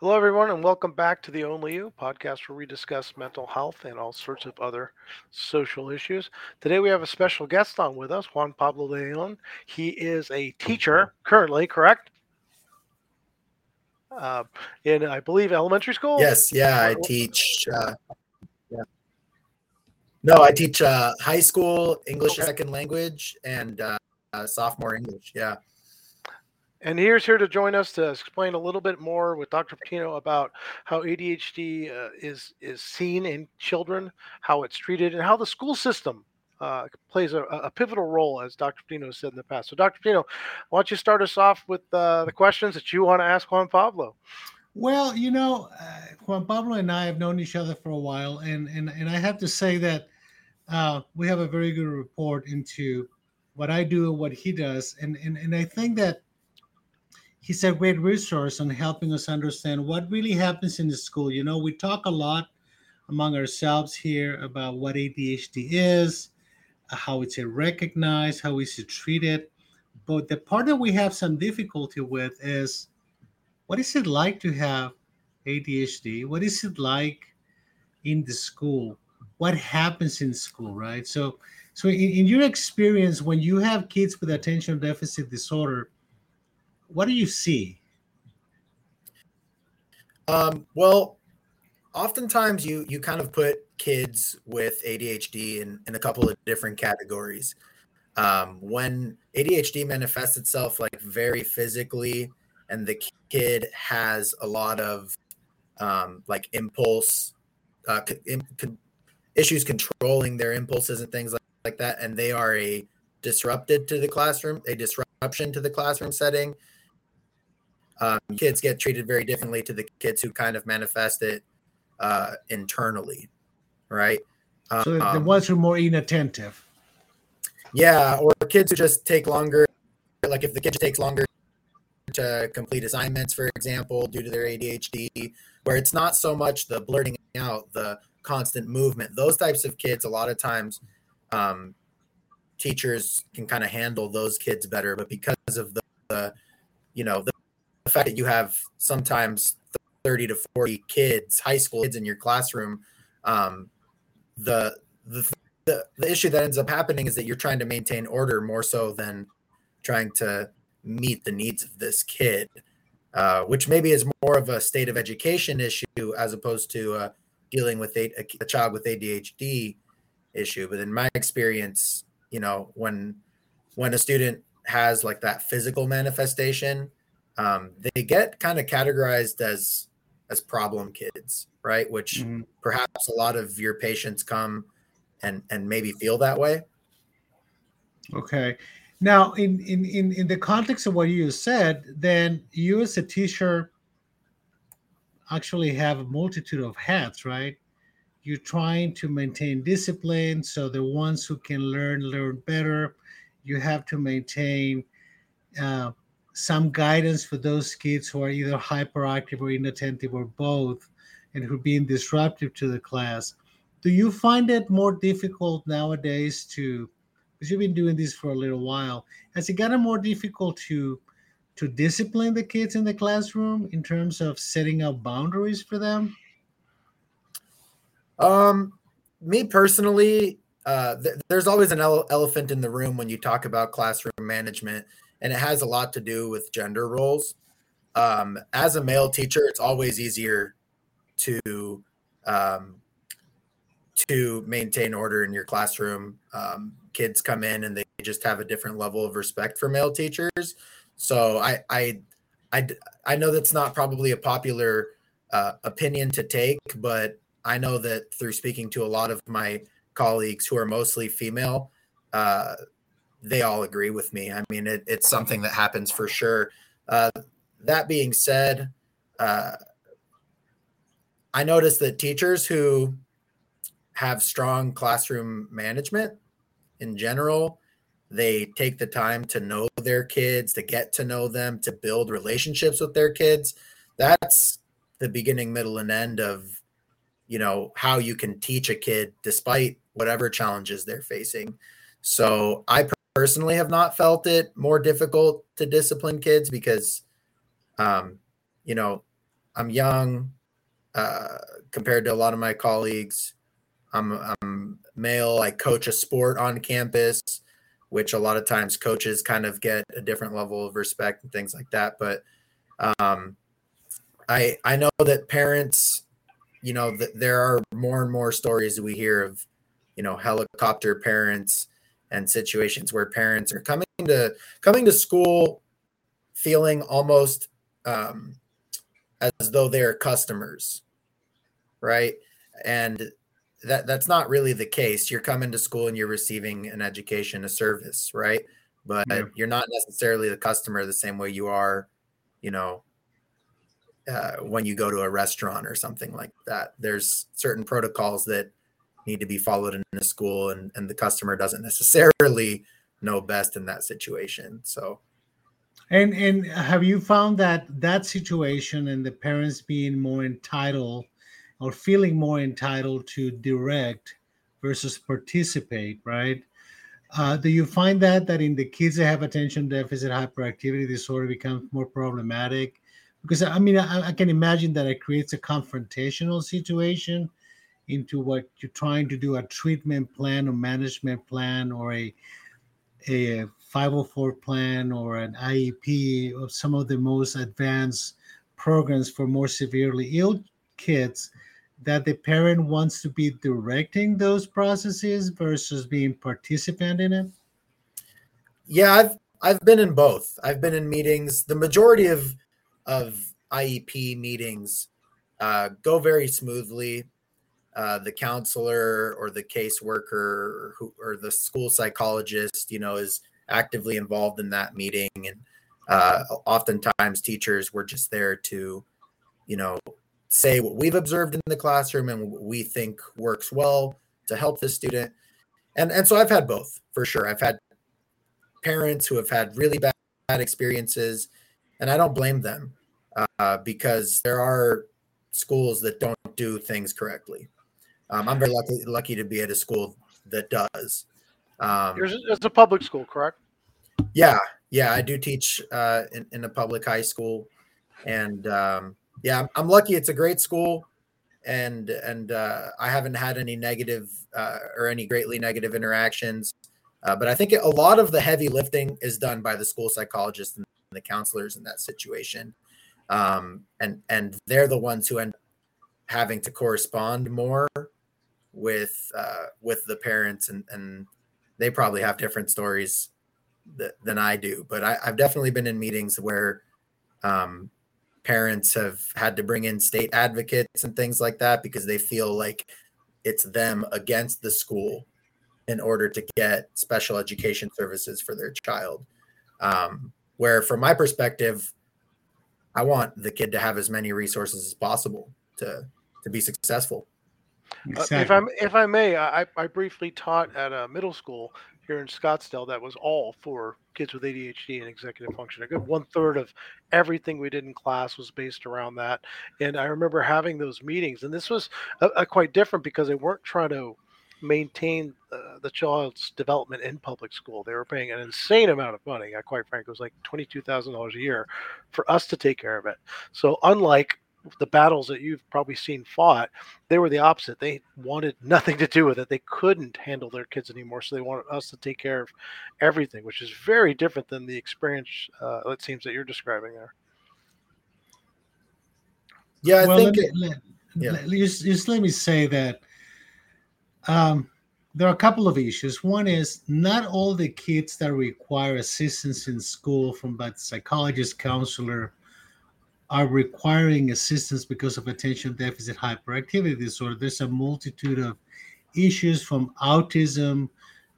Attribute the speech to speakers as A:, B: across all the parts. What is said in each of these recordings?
A: Hello, everyone, and welcome back to the Only You podcast where we discuss mental health and all sorts of other social issues. Today, we have a special guest on with us, Juan Pablo Leon. He is a teacher currently, correct? Uh, in, I believe, elementary school?
B: Yes, yeah, I teach. Uh, yeah. No, I teach uh, high school English second language and uh, sophomore English. Yeah.
A: And here's here to join us to explain a little bit more with Dr. Patino about how ADHD uh, is is seen in children, how it's treated, and how the school system uh, plays a, a, pivotal role, as Dr. Patino said in the past. So, Dr. Patino, why don't you start us off with uh, the questions that you want to ask Juan Pablo?
C: Well, you know, uh, Juan Pablo and I have known each other for a while, and and and I have to say that uh, we have a very good report into what I do and what he does, and and and I think that he's a great resource on helping us understand what really happens in the school. You know, we talk a lot among ourselves here about what ADHD is, uh, how it's recognized, how is it treated. But the part that we have some difficulty with is what is it like to have ADHD? What is it like in the school? What happens in school, right? So, so in, in your experience, when you have kids with attention deficit disorder, what do you see?
B: Um, well, oftentimes you you kind of put kids with ADHD in, in a couple of different categories. Um, when ADHD manifests itself like very physically, and the kid has a lot of um, like impulse uh, issues controlling their impulses and things like, like that, and they are a disrupted to the classroom, a disruption to the classroom setting um, kids get treated very differently to the kids who kind of manifest it uh, internally, right?
C: So the um, ones who are more inattentive.
B: Yeah, or kids who just take longer. Like if the kid takes longer to complete assignments, for example, due to their ADHD, where it's not so much the blurting out, the constant movement. Those types of kids, a lot of times, um, teachers can kind of handle those kids better. But because of the, the you know, the the fact that you have sometimes 30 to 40 kids, high school kids in your classroom, um, the, the, the, the issue that ends up happening is that you're trying to maintain order more so than trying to meet the needs of this kid, uh, which maybe is more of a state of education issue as opposed to uh, dealing with a, a child with ADHD issue. But in my experience, you know, when when a student has like that physical manifestation, um, they get kind of categorized as as problem kids, right? Which mm-hmm. perhaps a lot of your patients come and and maybe feel that way.
C: Okay. Now, in in in in the context of what you said, then you as a teacher actually have a multitude of hats, right? You're trying to maintain discipline, so the ones who can learn learn better. You have to maintain uh, some guidance for those kids who are either hyperactive or inattentive or both and who are being disruptive to the class. Do you find it more difficult nowadays to, because you've been doing this for a little while, has it gotten more difficult to to discipline the kids in the classroom in terms of setting up boundaries for them?
B: Um, me personally, uh, th- there's always an ele- elephant in the room when you talk about classroom management and it has a lot to do with gender roles. Um, as a male teacher, it's always easier to um, to maintain order in your classroom. Um, kids come in and they just have a different level of respect for male teachers. So I I I, I know that's not probably a popular uh, opinion to take, but I know that through speaking to a lot of my colleagues who are mostly female, uh, they all agree with me. I mean, it, it's something that happens for sure. Uh, that being said, uh, I noticed that teachers who have strong classroom management in general, they take the time to know their kids, to get to know them, to build relationships with their kids. That's the beginning, middle, and end of you know how you can teach a kid despite whatever challenges they're facing. So I personally have not felt it more difficult to discipline kids because, um, you know, I'm young uh, compared to a lot of my colleagues. I'm, I'm male. I coach a sport on campus, which a lot of times coaches kind of get a different level of respect and things like that. But um, I I know that parents, you know, that there are more and more stories we hear of, you know, helicopter parents and situations where parents are coming to coming to school feeling almost um, as though they're customers, right? And that that's not really the case. You're coming to school and you're receiving an education, a service, right? But yeah. you're not necessarily the customer the same way you are, you know, uh, when you go to a restaurant or something like that. There's certain protocols that need to be followed in the school, and and the customer doesn't necessarily know best in that situation. So.
C: And and have you found that that situation and the parents being more entitled or feeling more entitled to direct versus participate, right? Uh, do you find that that in the kids that have attention deficit hyperactivity disorder becomes more problematic? Because I mean, I, I can imagine that it creates a confrontational situation into what you're trying to do a treatment plan or management plan or a a 504 plan or an IEP of some of the most advanced programs for more severely ill kids that the parent wants to be directing those processes versus being participant in it?
B: Yeah, I've I've been in both. I've been in meetings. The majority of of IEP meetings uh, go very smoothly. Uh, the counselor or the caseworker or, who, or the school psychologist, you know, is actively involved in that meeting, and uh, oftentimes teachers were just there to, you know, say what we've observed in the classroom and what we think works well to help the student. And and so I've had both for sure. I've had parents who have had really bad, bad experiences, and I don't blame them uh, because there are schools that don't do things correctly. Um, I'm very lucky lucky to be at a school that does.
A: Um, it's a public school, correct?
B: Yeah, yeah. I do teach uh, in, in a public high school, and um, yeah, I'm lucky. It's a great school, and and uh, I haven't had any negative uh, or any greatly negative interactions. Uh, but I think a lot of the heavy lifting is done by the school psychologists and the counselors in that situation, um, and and they're the ones who end up having to correspond more with uh, with the parents, and and they probably have different stories than I do. But I, have definitely been in meetings where um, parents have had to bring in state advocates and things like that because they feel like it's them against the school in order to get special education services for their child. Um, where, from my perspective, I want the kid to have as many resources as possible to to be successful.
A: Exactly. Uh, if I'm if I may, I, I briefly taught at a middle school here in Scottsdale that was all for kids with ADHD and executive function. A good one third of everything we did in class was based around that. And I remember having those meetings, and this was a, a quite different because they weren't trying to maintain uh, the child's development in public school. They were paying an insane amount of money. I quite frankly, it was like twenty-two thousand dollars a year for us to take care of it. So unlike the battles that you've probably seen fought, they were the opposite. They wanted nothing to do with it. They couldn't handle their kids anymore, so they wanted us to take care of everything, which is very different than the experience uh, it seems that you're describing there.
C: Yeah, I well, think. Let me, let, yeah. Let, just, just let me say that um, there are a couple of issues. One is not all the kids that require assistance in school from a psychologist, counselor, are requiring assistance because of attention deficit hyperactivity disorder. There's a multitude of issues from autism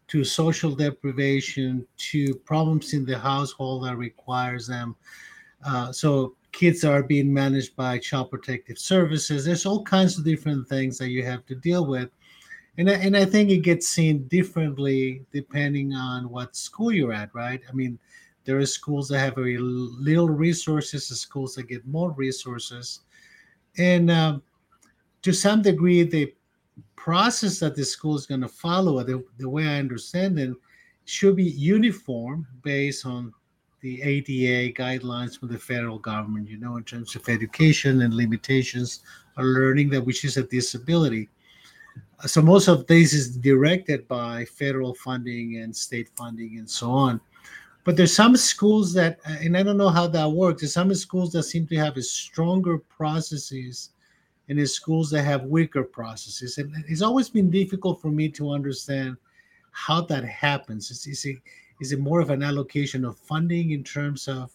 C: to social deprivation to problems in the household that requires them. Uh, so kids are being managed by child protective services. There's all kinds of different things that you have to deal with. And I, and I think it gets seen differently depending on what school you're at, right? I mean, there are schools that have very little resources, and schools that get more resources, and um, to some degree, the process that the school is going to follow, the, the way I understand it, should be uniform based on the ADA guidelines from the federal government, you know, in terms of education and limitations of learning that which is a disability. So most of this is directed by federal funding and state funding and so on. But there's some schools that, and I don't know how that works. There's some schools that seem to have stronger processes, and there's schools that have weaker processes. And it's always been difficult for me to understand how that happens. Is, is it is it more of an allocation of funding in terms of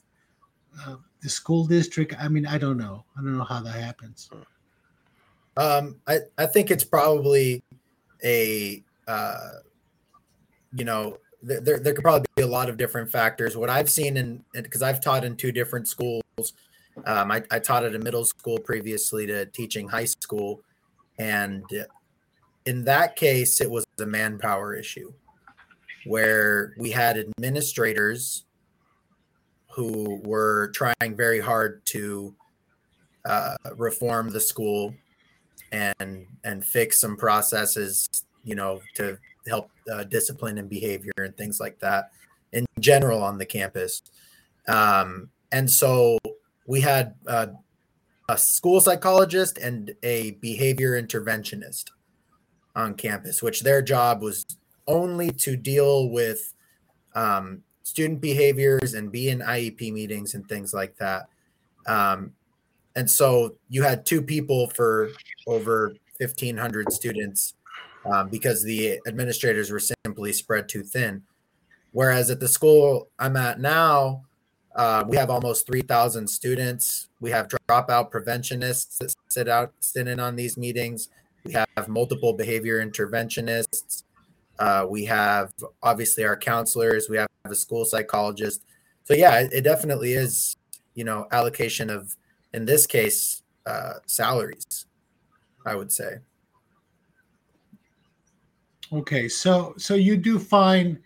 C: uh, the school district? I mean, I don't know. I don't know how that happens.
B: Um, I, I think it's probably a, uh, you know, there, there could probably be a lot of different factors. What I've seen in, because I've taught in two different schools, um, I, I taught at a middle school previously to teaching high school. And in that case, it was a manpower issue where we had administrators who were trying very hard to uh, reform the school and and fix some processes, you know, to help uh, discipline and behavior and things like that in general on the campus. Um, and so we had uh, a school psychologist and a behavior interventionist on campus, which their job was only to deal with um, student behaviors and be in IEP meetings and things like that. Um, and so you had two people for over 1,500 students um, because the administrators were simply spread too thin. Whereas at the school I'm at now, uh, we have almost 3,000 students. We have dropout preventionists that sit out, sit in on these meetings. We have multiple behavior interventionists. Uh, we have obviously our counselors. We have a school psychologist. So yeah, it, it definitely is, you know, allocation of, in this case, uh, salaries. I would say.
C: Okay, so so you do find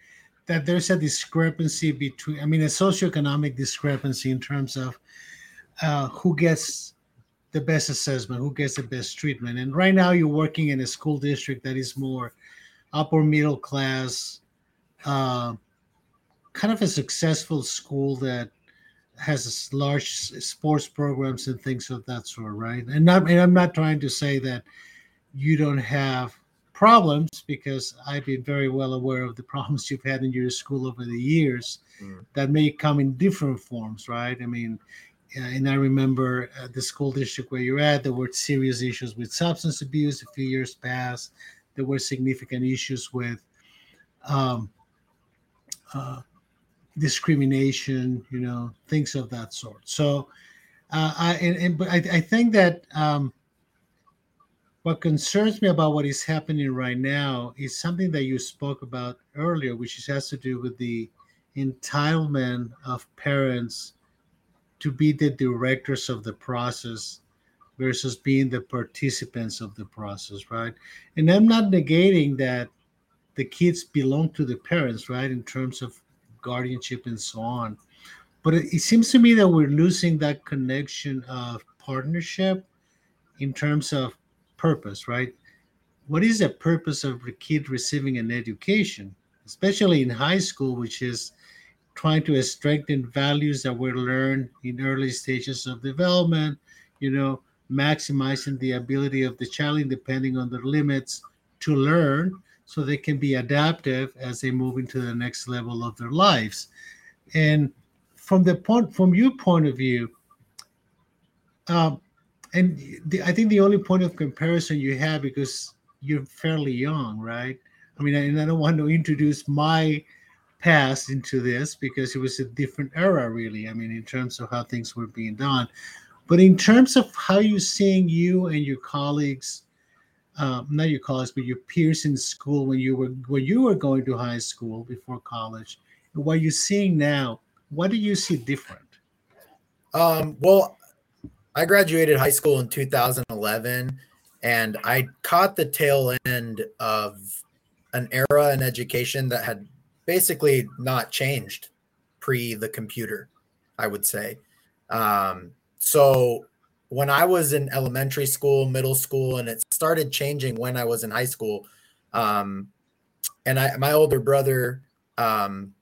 C: that there's a discrepancy between, I mean, a socioeconomic discrepancy in terms of uh, who gets the best assessment, who gets the best treatment. And right now, you're working in a school district that is more upper middle class, uh, kind of a successful school that has large sports programs and things of that sort, right? And, not, and I'm not trying to say that you don't have problems because I've been very well aware of the problems you've had in your school over the years mm. that may come in different forms, right? I mean, uh, and I remember uh, the school district where you're at, there were serious issues with substance abuse a few years past. There were significant issues with um, uh, discrimination, you know, things of that sort. So, uh, I and, and but I, I think that um, what concerns me about what is happening right now is something that you spoke about earlier, which has to do with the entitlement of parents to be the directors of the process versus being the participants of the process, right? And I'm not negating that the kids belong to the parents, right, in terms of guardianship and so on. But it, it seems to me that we're losing that connection of partnership in terms of purpose, right? What is the purpose of a kid receiving an education, especially in high school, which is trying to strengthen values that were learned in early stages of development, you know, maximizing the ability of the child, depending on their limits, to learn so they can be adaptive as they move into the next level of their lives. And from the point, from your point of view, um, and the, I think the only point of comparison you have because you're fairly young, right? I mean, and I don't want to introduce my past into this because it was a different era, really. I mean, in terms of how things were being done, but in terms of how you're seeing you and your colleagues um, not your colleagues, but your peers in school when you were when you were going to high school before college, and what you're seeing now, what do you see different?
B: Um, well, I graduated high school in 2011, and I caught the tail end of an era in education that had basically not changed pre the computer, I would say. Um, so when I was in elementary school, middle school, and it started changing when I was in high school. Um, and I, my older brother um,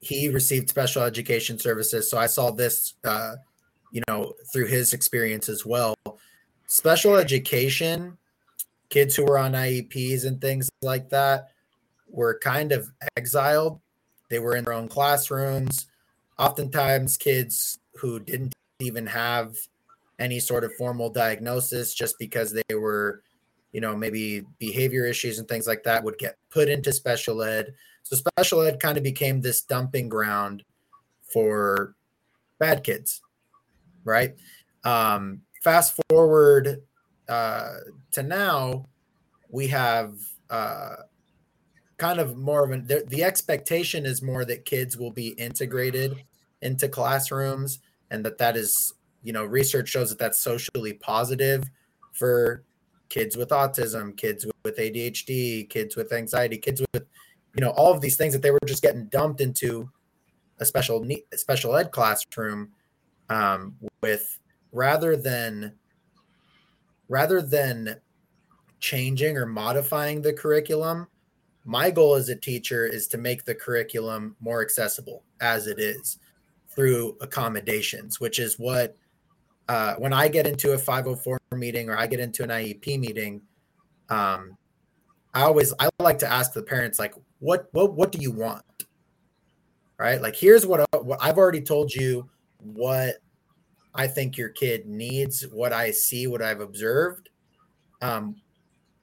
B: he received special education services. So I saw this, uh, you know, through his experience as well. Special education, kids who were on IEPs and things like that were kind of exiled. They were in their own classrooms. Oftentimes, kids who didn't even have any sort of formal diagnosis just because they were, you know, maybe behavior issues and things like that would get put into special ed. So special ed kind of became this dumping ground for bad kids, right? Um, fast forward uh, to now, we have uh, kind of more of an the, the expectation is more that kids will be integrated into classrooms and that that is you know research shows that that's socially positive for kids with autism kids with adhd kids with anxiety kids with you know all of these things that they were just getting dumped into a special special ed classroom um, with rather than rather than changing or modifying the curriculum my goal as a teacher is to make the curriculum more accessible as it is through accommodations which is what uh, when i get into a 504 meeting or i get into an iep meeting um, i always i like to ask the parents like what what what do you want? Right? Like here's what, I, what i've already told you what i think your kid needs what i see what i've observed. Um,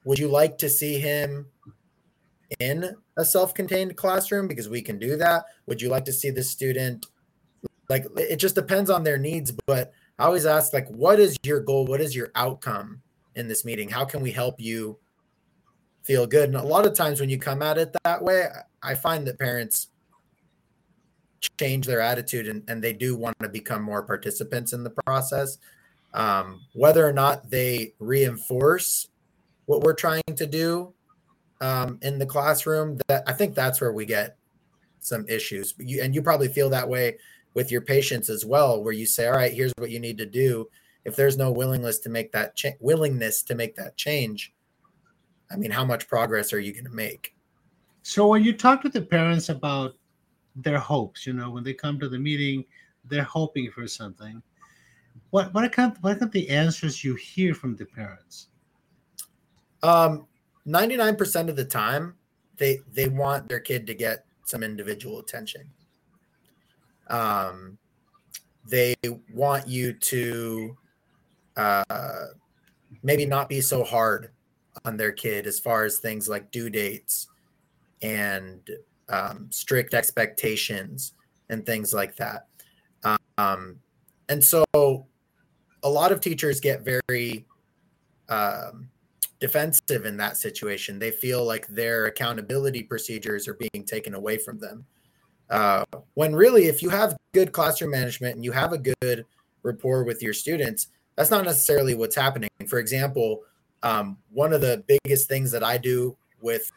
B: would you like to see him in a self-contained classroom? Because we can do that. Would you like to see the student like it just depends on their needs but i always ask like what is your goal? What is your outcome in this meeting? How can we help you feel good? And a lot of times when you come at it that way i find that parents change their attitude and, and they do want to become more participants in the process. Um, whether or not they reinforce what we're trying to do um, in the classroom that i think that's where we get some issues. You, and you probably feel that way with your patients as well where you say all right here's what you need to do. If there's no willingness to make that cha- willingness to make that change i mean how much progress are you going to make?
C: So when you talk to the parents about their hopes you know when they come to the meeting they're hoping for something. What what are what are the answers you hear from the parents?
B: Um 99% of the time they they want their kid to get some individual attention. Um they want you to uh maybe not be so hard on their kid as far as things like due dates and um, strict expectations and things like that um, and so a lot of teachers get very um, defensive in that situation. They feel like their accountability procedures are being taken away from them. Uh, when really, if you have good classroom management and you have a good rapport with your students, that's not necessarily what's happening. For example, um, one of the biggest things that I do with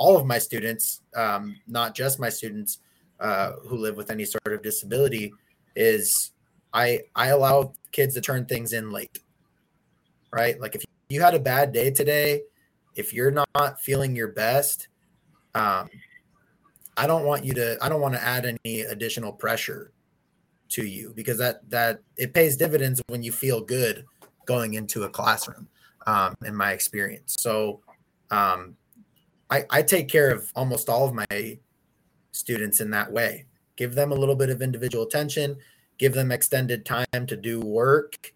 B: all of my students, um, not just my students uh, who live with any sort of disability, is I I allow kids to turn things in late. Right, like if you had a bad day today, if you're not feeling your best, um, I don't want you to. I don't want to add any additional pressure to you because that that it pays dividends when you feel good going into a classroom. Um, in my experience, so um, I, I take care of almost all of my students in that way. Give them a little bit of individual attention, give them extended time to do work.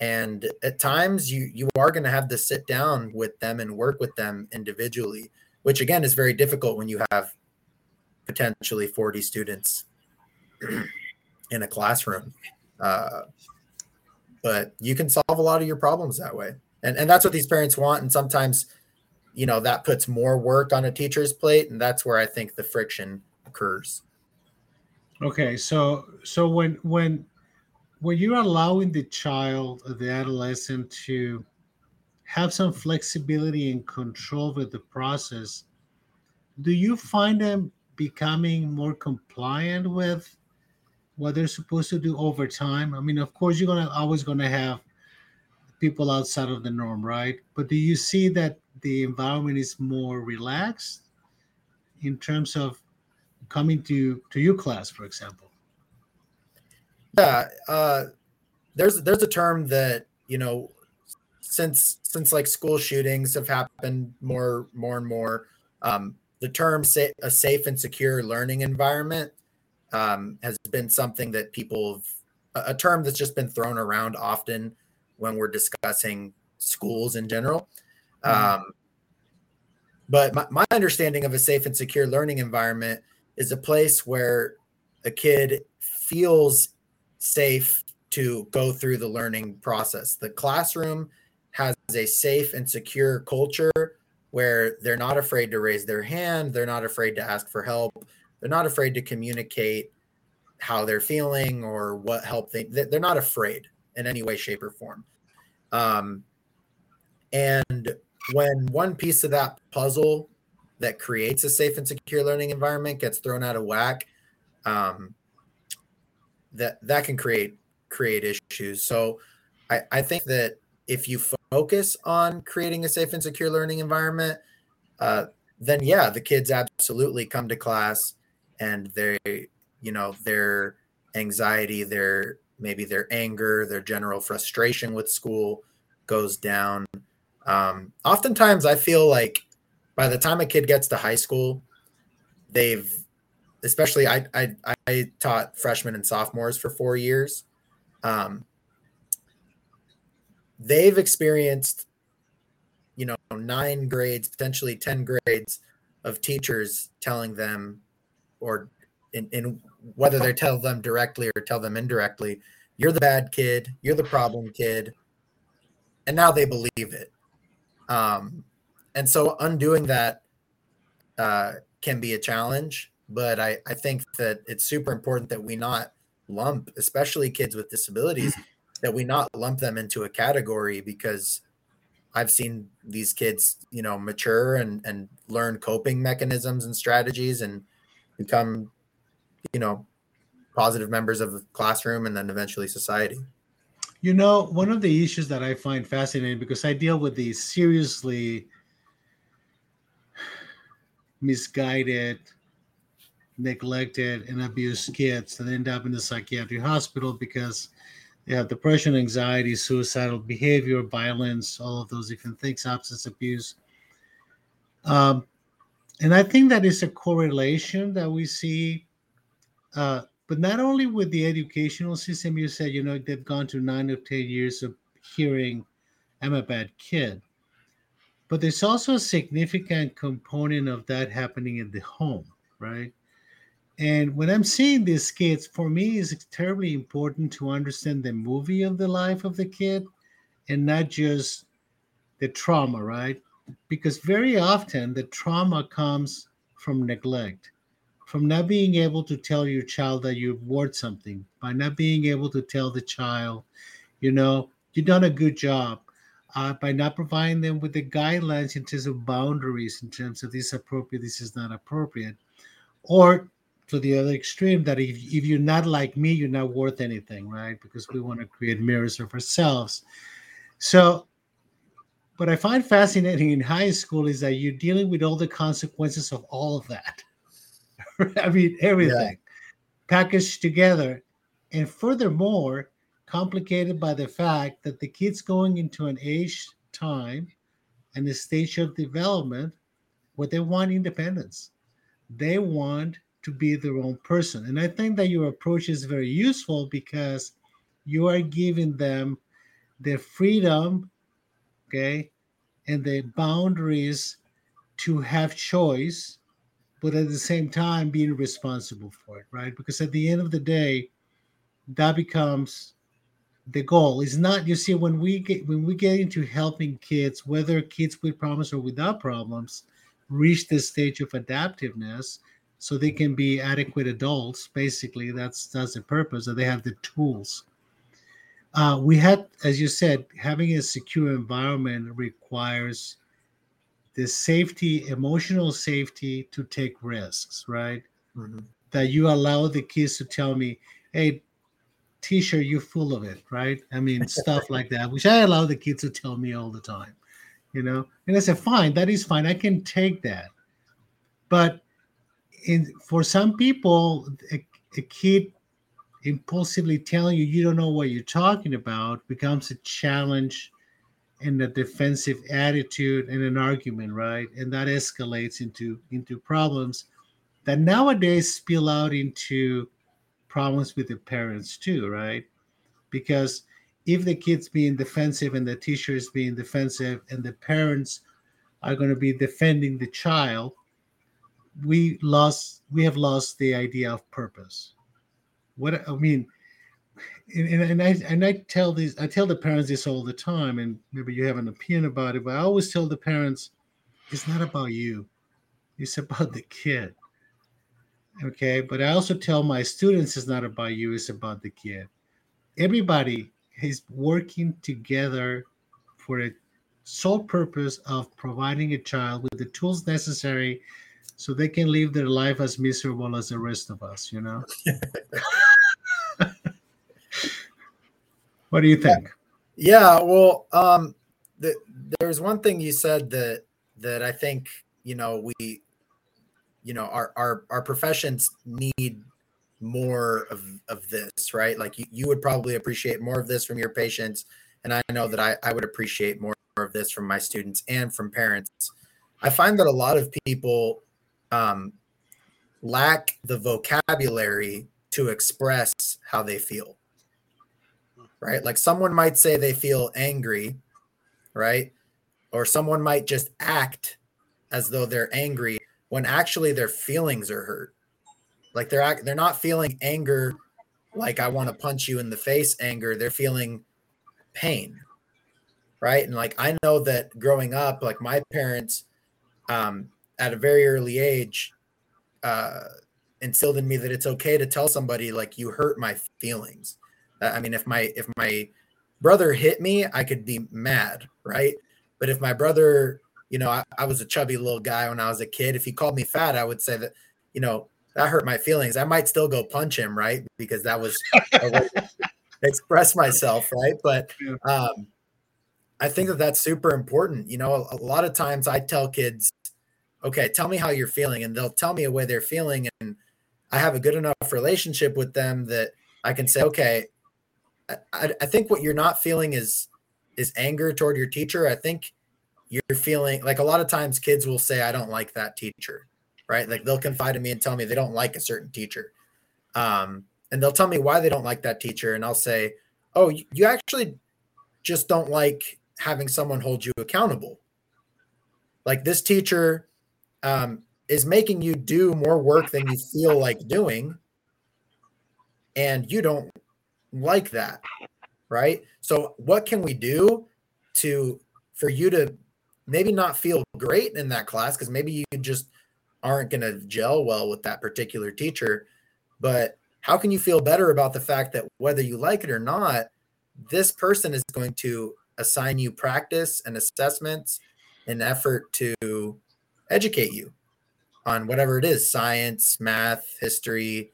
B: And at times you you are going to have to sit down with them and work with them individually which again is very difficult when you have potentially 40 students in a classroom. Uh, but you can solve a lot of your problems that way. And and that's what these parents want. And sometimes you know that puts more work on a teacher's plate and that's where i think the friction occurs
C: okay so so when when when you're allowing the child the adolescent to have some flexibility and control with the process, do you find them becoming more compliant with what they're supposed to do over time? I mean, of course, you're gonna always gonna have people outside of the norm, right? But do you see that the environment is more relaxed in terms of coming to to your class, for example?
B: Yeah, uh, there's there's a term that you know since since like school shootings have happened more more and more. Um, the term sa- a safe and secure learning environment um, has been something that people have a term that's just been thrown around often when we're discussing schools in general. Mm-hmm. Um, but my, my understanding of a safe and secure learning environment is a place where a kid feels safe to go through the learning process. The classroom has a safe and secure culture where they're not afraid to raise their hand, they're not afraid to ask for help, they're not afraid to communicate how they're feeling or what help they they're not afraid in any way shape or form. Um, and when one piece of that puzzle that creates a safe and secure learning environment gets thrown out of whack, um, that that can create create issues. So I, I think that if you focus on creating a safe and secure learning environment, uh, then yeah, the kids absolutely come to class and they, you know, their anxiety, their maybe their anger, their general frustration with school goes down. Um, oftentimes, I feel like by the time a kid gets to high school, they've, especially I I, I taught freshmen and sophomores for four years. Um, they've experienced, you know, nine grades, potentially ten grades of teachers telling them, or in, in whether they tell them directly or tell them indirectly, you're the bad kid, you're the problem kid, and now they believe it. Um, and so undoing that uh, can be a challenge, but I, I think that it's super important that we not lump, especially kids with disabilities, that we not lump them into a category because I've seen these kids, you know, mature and and learn coping mechanisms and strategies and become, you know, positive members of the classroom and then eventually society.
C: You know, one of the issues that I find fascinating because I deal with these seriously misguided, neglected, and abused kids that end up in the psychiatric hospital because they have depression, anxiety, suicidal behavior, violence, all of those different things, substance abuse. Um, and I think that is a correlation that we see uh, but not only with the educational system, you said, you know, they've gone to nine or 10 years of hearing, I'm a bad kid. But there's also a significant component of that happening in the home, right? And when I'm seeing these kids, for me, it's terribly important to understand the movie of the life of the kid and not just the trauma, right? Because very often the trauma comes from neglect from not being able to tell your child that you're worth something, by not being able to tell the child, you know, you've done a good job, uh, by not providing them with the guidelines in terms of boundaries, in terms of this is appropriate, this is not appropriate, or to the other extreme that if, if you're not like me, you're not worth anything, right? Because we want to create mirrors of ourselves. So, what I find fascinating in high school is that you're dealing with all the consequences of all of that I mean, everything yeah. packaged together. And furthermore, complicated by the fact that the kids going into an age time and a stage of development where they want independence. They want to be their own person. And I think that your approach is very useful because you are giving them the freedom, okay, and the boundaries to have choice but at the same time being responsible for it, right? Because at the end of the day, that becomes the goal. Is not you see when we get when we get into helping kids, whether kids with problems or without problems, reach the stage of adaptiveness, so they can be adequate adults. Basically, that's that's the purpose. That they have the tools. Uh, we had, as you said, having a secure environment requires the safety, emotional safety to take risks, right? Mm-hmm. That you allow the kids to tell me, hey, t-shirt, you're full of it, right? I mean, stuff like that, which I allow the kids to tell me all the time, you know? And I said, fine, that is fine. I can take that. But in for some people, a, a kid impulsively telling you you don't know what you're talking about becomes a challenge and a defensive attitude and an argument, right? And that escalates into into problems that nowadays spill out into problems with the parents too, right? Because if the kids being defensive and the teacher is being defensive and the parents are going to be defending the child, we lost we have lost the idea of purpose. What I mean, and, and I and I tell these I tell the parents this all the time, and maybe you have an opinion about it, but I always tell the parents, it's not about you, it's about the kid. Okay, but I also tell my students it's not about you, it's about the kid. Everybody is working together for a sole purpose of providing a child with the tools necessary so they can live their life as miserable as the rest of us, you know? what do you think?
B: Yeah, well, um, the, there's one thing you said that that I think you know we, you know, our our our professions need more of of this, right? Like you, you would probably appreciate more of this from your patients, and I know that I I would appreciate more of this from my students and from parents. I find that a lot of people um, lack the vocabulary to express how they feel. Right? Like someone might say they feel angry, right? Or someone might just act as though they're angry when actually their feelings are hurt. Like they're they're not feeling anger like I want to punch you in the face anger. They're feeling pain. Right? And like I know that growing up like my parents um at a very early age uh, instilled in me that it's okay to tell somebody like you hurt my feelings. I mean, if my if my brother hit me, I could be mad, right? But if my brother, you know, I, I was a chubby little guy when I was a kid. If he called me fat, I would say that, you know, that hurt my feelings. I might still go punch him, right? Because that was a way to express myself, right? But um, I think that that's super important. You know, a, a lot of times I tell kids, okay, tell me how you're feeling. And they'll tell me a way they're feeling. And I have a good enough relationship with them that I can say, okay, I, I think what you're not feeling is is anger toward your teacher. I think you're feeling like a lot of times kids will say, I don't like that teacher, right? Like they'll confide in me and tell me they don't like a certain teacher. Um, and they'll tell me why they don't like that teacher. And I'll say, Oh, you actually just don't like having someone hold you accountable. Like this teacher um, is making you do more work than you feel like doing and you don't like that right? So what can we do to for you to maybe not feel great in that class because maybe you just aren't going to gel well with that particular teacher but how can you feel better about the fact that whether you like it or not this person is going to assign you practice and assessments in effort to educate you on whatever it is science math history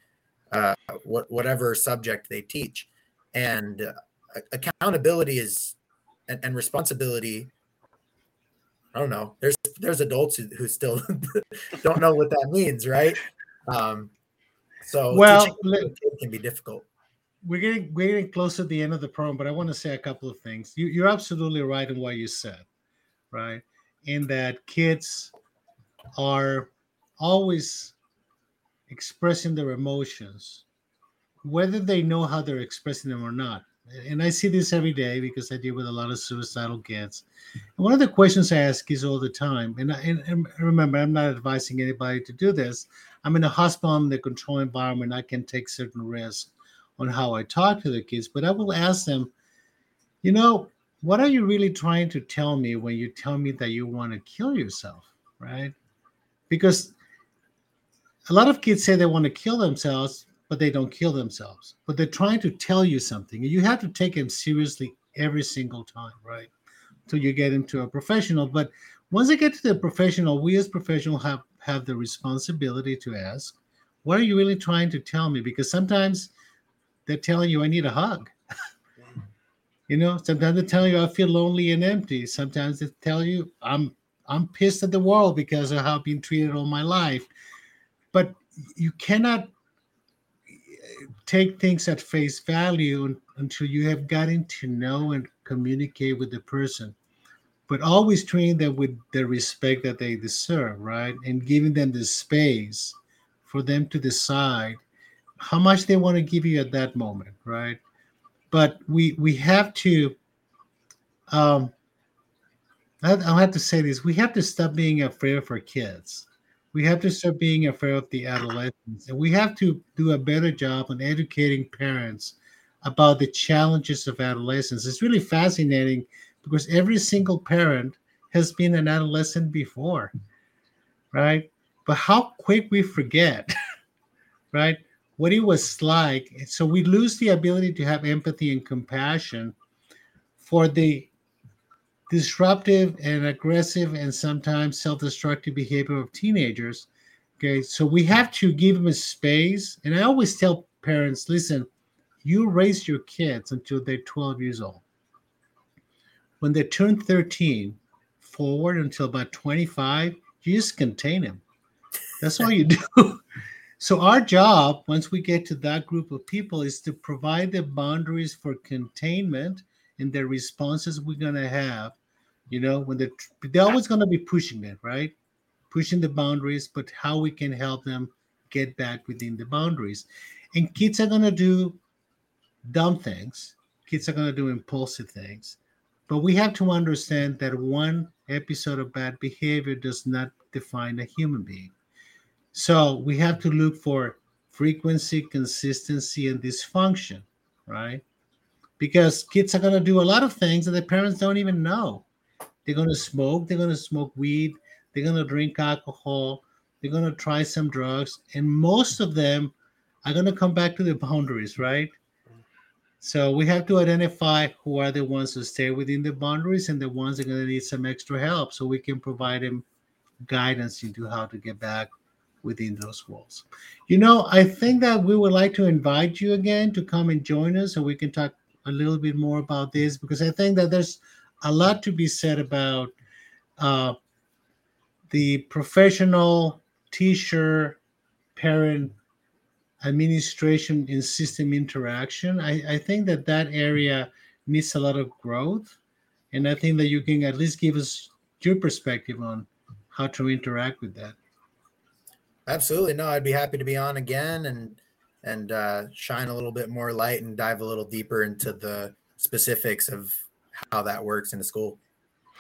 B: uh, what, whatever subject they teach. And uh, accountability is and, and, responsibility i don't know there's there's adults who, who still don't know what that means right? Um, so
C: well
B: it can be difficult.
C: We're getting we're getting close to the end of the program but i want to say a couple of things. You, you're absolutely right in what you said right? In that kids are always expressing their emotions, whether they know how they're expressing them or not. And I see this every day because I deal with a lot of suicidal kids. And one of the questions I ask is all the time, and, I, and, remember, I'm not advising anybody to do this. I'm in a hospital in the control environment. I can take certain risks on how I talk to the kids, but I will ask them, you know, what are you really trying to tell me when you tell me that you want to kill yourself, right? Because a lot of kids say they want to kill themselves, but they don't kill themselves. But they're trying to tell you something. You have to take them seriously every single time, right? Until you get into a professional. But once they get to the professional, we as professionals have, have the responsibility to ask, what are you really trying to tell me? Because sometimes they're telling you, I need a hug. you know, sometimes they're telling you I feel lonely and empty. Sometimes they tell you I'm I'm pissed at the world because of how I've been treated all my life. You cannot take things at face value until you have gotten to know and communicate with the person but always treating them with the respect that they deserve right? And giving them the space for them to decide how much they want to give you at that moment right? But we we have to um i'll have to say this we have to stop being afraid of our kids we have to start being afraid of the adolescents and we have to do a better job on educating parents about the challenges of adolescence. It's really fascinating because every single parent has been an adolescent before right? But how quick we forget right what it was like. So we lose the ability to have empathy and compassion for the disruptive and aggressive and sometimes self-destructive behavior of teenagers. Okay so we have to give them a space. And i always tell parents listen you raise your kids until they're 12 years old. When they turn 13 forward until about 25 you just contain them. That's all you do. So our job once we get to that group of people is to provide the boundaries for containment and the responses we're going to have you know when they're, they're always going to be pushing that, right? Pushing the boundaries but how we can help them get back within the boundaries. And kids are going to do dumb things. Kids are going to do impulsive things. But we have to understand that one episode of bad behavior does not define a human being. So we have to look for frequency consistency and dysfunction right? Because kids are going to do a lot of things that the parents don't even know they're going to smoke. They're going to smoke weed. They're going to drink alcohol. They're going to try some drugs. And most of them are going to come back to the boundaries, right? So we have to identify who are the ones who stay within the boundaries and the ones that are going to need some extra help so we can provide them guidance into how to get back within those walls. You know, I think that we would like to invite you again to come and join us so we can talk a little bit more about this because I think that there's a lot to be said about uh, the professional teacher parent administration in system interaction. I, I think that that area needs a lot of growth. And I think that you can at least give us your perspective on how to interact with that.
B: Absolutely. No, I'd be happy to be on again and and uh, shine a little bit more light and dive a little deeper into the specifics of how that works in the school.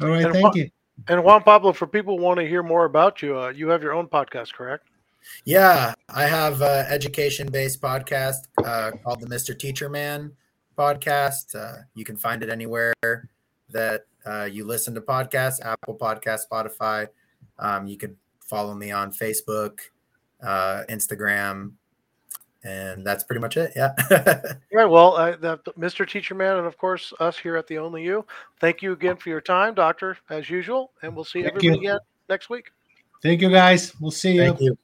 C: All right, and thank Juan, you.
A: And Juan Pablo, for people who want to hear more about you, uh, you have your own podcast, correct?
B: Yeah, I have an education-based podcast uh, called the Mr. Teacher Man podcast. Uh, you can find it anywhere that uh, you listen to podcasts, Apple Podcast, Spotify. Um, you could follow me on Facebook, uh, Instagram, and that's pretty much it. Yeah.
A: right. Well, uh, the, Mr. Teacher Man, and of course us here at the Only You. Thank you again for your time, Doctor, as usual, and we'll see Thank everybody you. again next week.
C: Thank you, guys. We'll see you.
B: Thank you.